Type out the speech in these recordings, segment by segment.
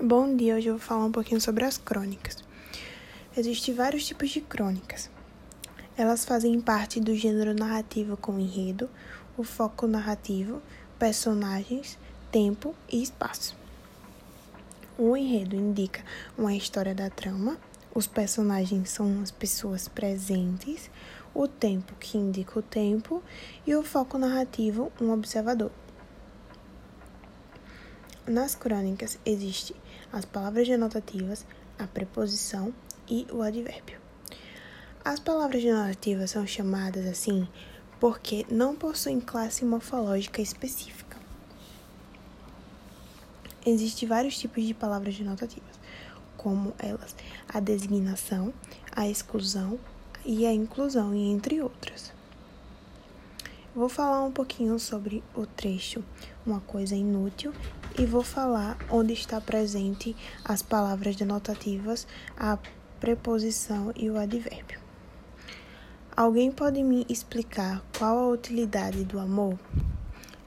Bom dia, hoje eu vou falar um pouquinho sobre as crônicas. Existem vários tipos de crônicas. Elas fazem parte do gênero narrativo com enredo, o foco narrativo, personagens, tempo e espaço. O enredo indica uma história da trama, os personagens são as pessoas presentes, o tempo que indica o tempo e o foco narrativo, um observador. Nas crônicas existem as palavras denotativas, a preposição e o advérbio. As palavras denotativas são chamadas assim porque não possuem classe morfológica específica. Existem vários tipos de palavras denotativas, como elas a designação, a exclusão e a inclusão, entre outras. Vou falar um pouquinho sobre o trecho Uma Coisa Inútil e vou falar onde está presente as palavras denotativas, a preposição e o advérbio. Alguém pode me explicar qual a utilidade do amor?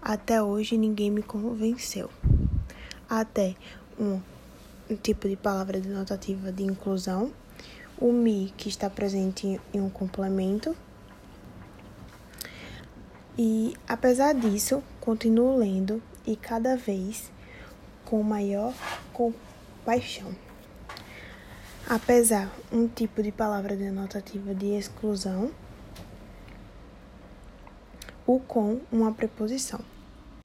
Até hoje ninguém me convenceu. Até um, um tipo de palavra denotativa de inclusão, o me que está presente em um complemento e apesar disso, continuo lendo e cada vez com maior compaixão. Apesar um tipo de palavra denotativa de exclusão, o com uma preposição.